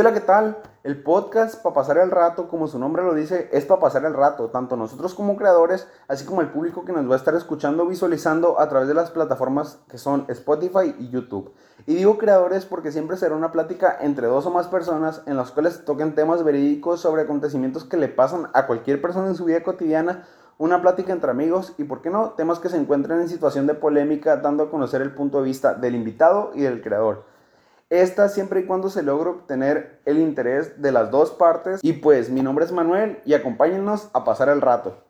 hola, ¿qué tal? El podcast para pasar el rato, como su nombre lo dice, es para pasar el rato, tanto nosotros como creadores, así como el público que nos va a estar escuchando, visualizando a través de las plataformas que son Spotify y YouTube. Y digo creadores porque siempre será una plática entre dos o más personas en las cuales toquen temas verídicos sobre acontecimientos que le pasan a cualquier persona en su vida cotidiana, una plática entre amigos y, ¿por qué no?, temas que se encuentren en situación de polémica, dando a conocer el punto de vista del invitado y del creador. Esta siempre y cuando se logre obtener el interés de las dos partes. Y pues mi nombre es Manuel y acompáñennos a pasar el rato.